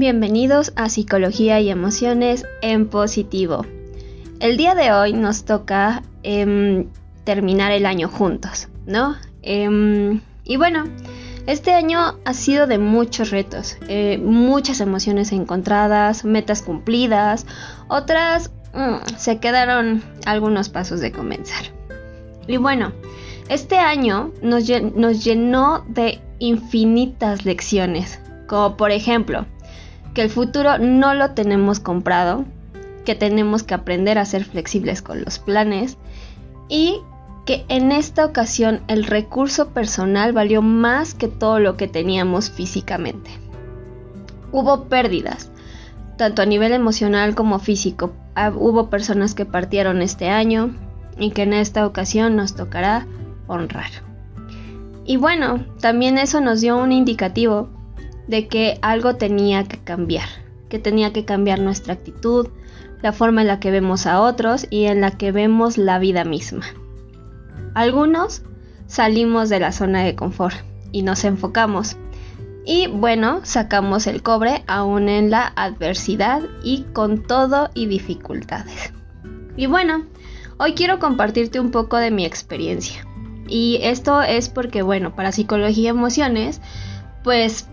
Bienvenidos a Psicología y Emociones en Positivo. El día de hoy nos toca em, terminar el año juntos, ¿no? Em, y bueno, este año ha sido de muchos retos, eh, muchas emociones encontradas, metas cumplidas, otras se quedaron algunos pasos de comenzar. Y bueno, este año nos llenó de infinitas lecciones, como por ejemplo, que el futuro no lo tenemos comprado, que tenemos que aprender a ser flexibles con los planes y que en esta ocasión el recurso personal valió más que todo lo que teníamos físicamente. Hubo pérdidas, tanto a nivel emocional como físico. Ah, hubo personas que partieron este año y que en esta ocasión nos tocará honrar. Y bueno, también eso nos dio un indicativo de que algo tenía que cambiar, que tenía que cambiar nuestra actitud, la forma en la que vemos a otros y en la que vemos la vida misma. Algunos salimos de la zona de confort y nos enfocamos. Y bueno, sacamos el cobre aún en la adversidad y con todo y dificultades. Y bueno, hoy quiero compartirte un poco de mi experiencia. Y esto es porque, bueno, para psicología y emociones, pues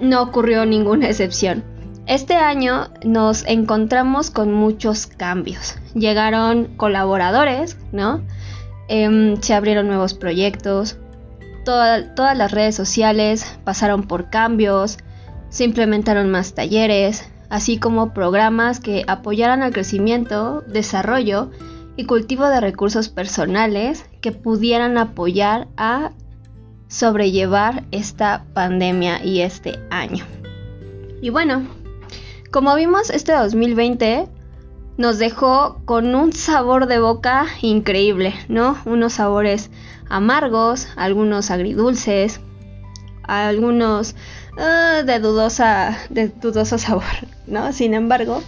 no ocurrió ninguna excepción. Este año nos encontramos con muchos cambios. Llegaron colaboradores, ¿no? Em, se abrieron nuevos proyectos. Todas las redes sociales pasaron por cambios. Se implementaron más talleres, así como programas que apoyaran al crecimiento, desarrollo y cultivo de recursos personales que pudieran apoyar a sobrellevar esta pandemia y este año. Y bueno, como vimos, este 2020 nos dejó con un sabor de boca increíble, ¿no? Unos sabores amargos, algunos agridulces, algunos ah, de, dudosa, de dudoso sabor, ¿no? Sin embargo,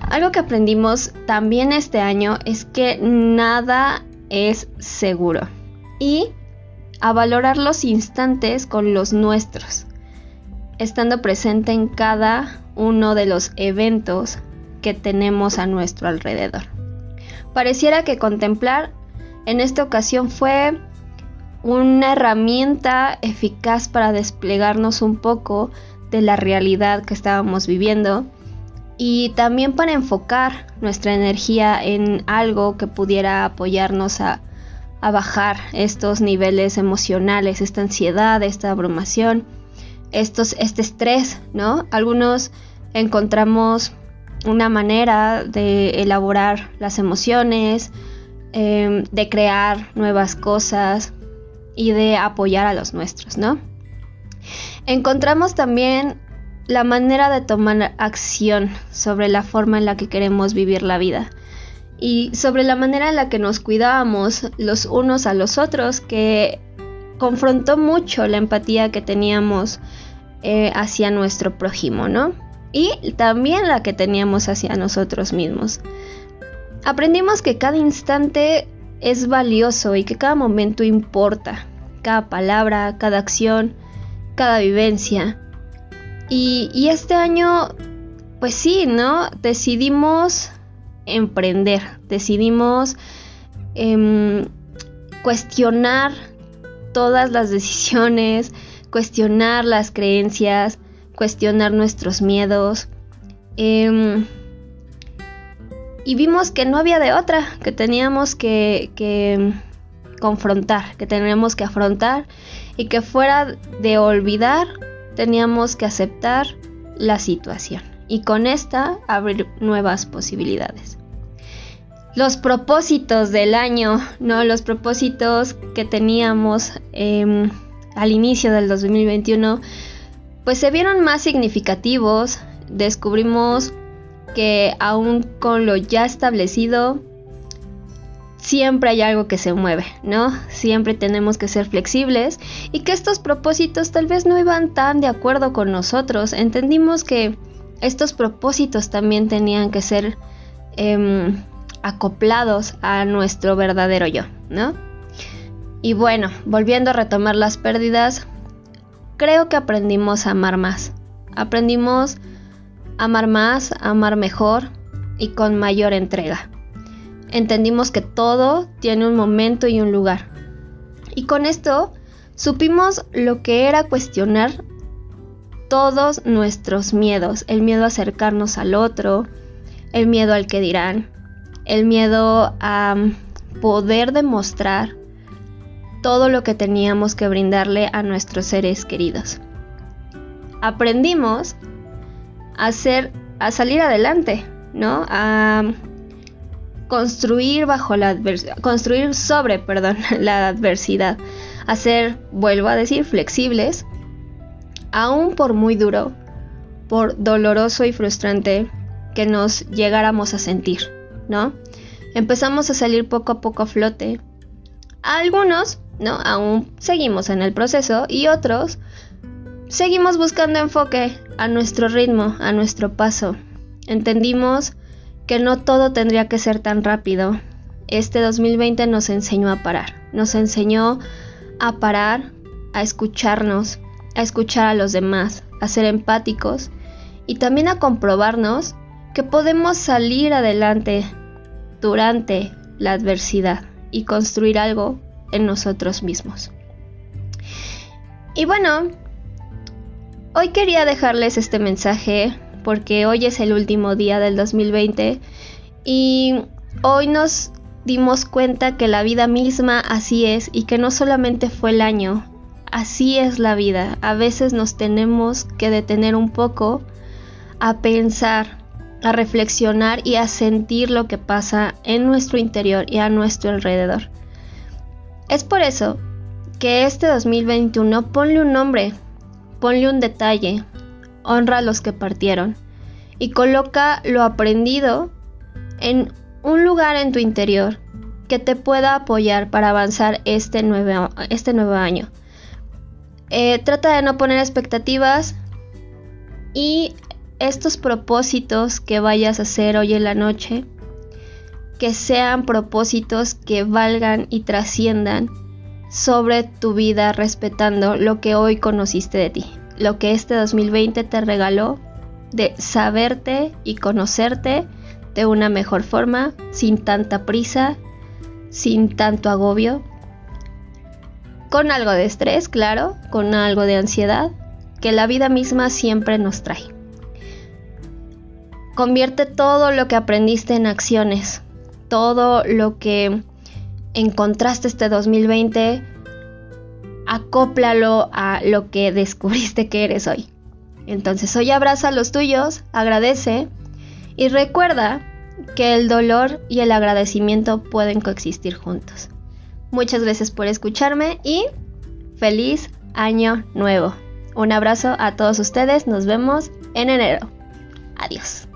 algo que aprendimos también este año es que nada es seguro. Y a valorar los instantes con los nuestros, estando presente en cada uno de los eventos que tenemos a nuestro alrededor. Pareciera que contemplar en esta ocasión fue una herramienta eficaz para desplegarnos un poco de la realidad que estábamos viviendo y también para enfocar nuestra energía en algo que pudiera apoyarnos a bajar estos niveles emocionales, esta ansiedad, esta abrumación, estos, este estrés, ¿no? Algunos encontramos una manera de elaborar las emociones, em, de crear nuevas cosas y de apoyar a los nuestros, ¿no? Encontramos también la manera de tomar acción sobre la forma en la que queremos vivir la vida y sobre la manera en la que nos cuidábamos los unos a los otros, que confrontó mucho la empatía que teníamos eh, hacia nuestro prójimo, ¿no? Y también la que teníamos hacia nosotros mismos. Aprendimos que cada instante es valioso y que cada momento importa, cada palabra, cada acción, cada vivencia. Y, este año, pues sí, ¿no? Decidimos emprender, decidimos em, cuestionar todas las decisiones, cuestionar las creencias, cuestionar nuestros miedos. Em, y vimos que no había de otra, que teníamos que, confrontar, que teníamos que afrontar y que fuera de olvidar, teníamos que aceptar la situación y con esta abrir nuevas posibilidades los propósitos del año, ¿no? Los propósitos que teníamos em, al inicio del 2021, pues se vieron más significativos. Descubrimos que aún con lo ya establecido, siempre hay algo que se mueve, ¿no? Siempre tenemos que ser flexibles y que estos propósitos tal vez no iban tan de acuerdo con nosotros. Entendimos que estos propósitos también tenían que ser em, acoplados a nuestro verdadero yo, ¿no? Y bueno, volviendo a retomar las pérdidas, creo que aprendimos a amar más. Aprendimos a amar más, a amar mejor y con mayor entrega. Entendimos que todo tiene un momento y un lugar. Y con esto supimos lo que era cuestionar todos nuestros miedos, el miedo a acercarnos al otro, el miedo al que dirán, el miedo a poder demostrar todo lo que teníamos que brindarle a nuestros seres queridos. Aprendimos a a salir adelante, ¿no? A construir bajo la adversidad, construir sobre, perdón, la adversidad, a ser, vuelvo a decir, flexibles, aún por muy duro, por doloroso y frustrante que nos llegáramos a sentir, ¿no? Empezamos a salir poco a poco a flote. Algunos, ¿no? Aún seguimos en el proceso y otros seguimos buscando enfoque a nuestro ritmo, a nuestro paso. Entendimos que no todo tendría que ser tan rápido. Este 2020 nos enseñó a parar, nos enseñó a parar, a escucharnos, a escuchar a los demás, a ser empáticos y también a comprobarnos que podemos salir adelante durante la adversidad y construir algo en nosotros mismos. Y bueno, hoy quería dejarles este mensaje porque hoy es el último día del 2020 y hoy nos dimos cuenta que la vida misma así es y que no solamente fue el año, así es la vida. A veces nos tenemos que detener un poco a pensar, a reflexionar y a sentir lo que pasa en nuestro interior y a nuestro alrededor. Es por eso que este 2021 ponle un nombre, ponle un detalle, honra a los que partieron y coloca lo aprendido en un lugar en tu interior que te pueda apoyar para avanzar este nuevo, este nuevo año. Eh, trata de no poner expectativas y estos propósitos que vayas a hacer hoy en la noche, que sean propósitos que valgan y trasciendan sobre tu vida respetando lo que hoy conociste de ti, lo que este 2020 te regaló de saberte y conocerte de una mejor forma, sin tanta prisa, sin tanto agobio con algo de estrés, claro, con algo de ansiedad, que la vida misma siempre nos trae. Convierte todo lo que aprendiste en acciones, todo lo que encontraste este 2020, acóplalo a lo que descubriste que eres hoy. Entonces hoy abraza a los tuyos, agradece y recuerda que el dolor y el agradecimiento pueden coexistir juntos. Muchas gracias por escucharme y feliz año nuevo. Un abrazo a todos ustedes, nos vemos en enero. Adiós.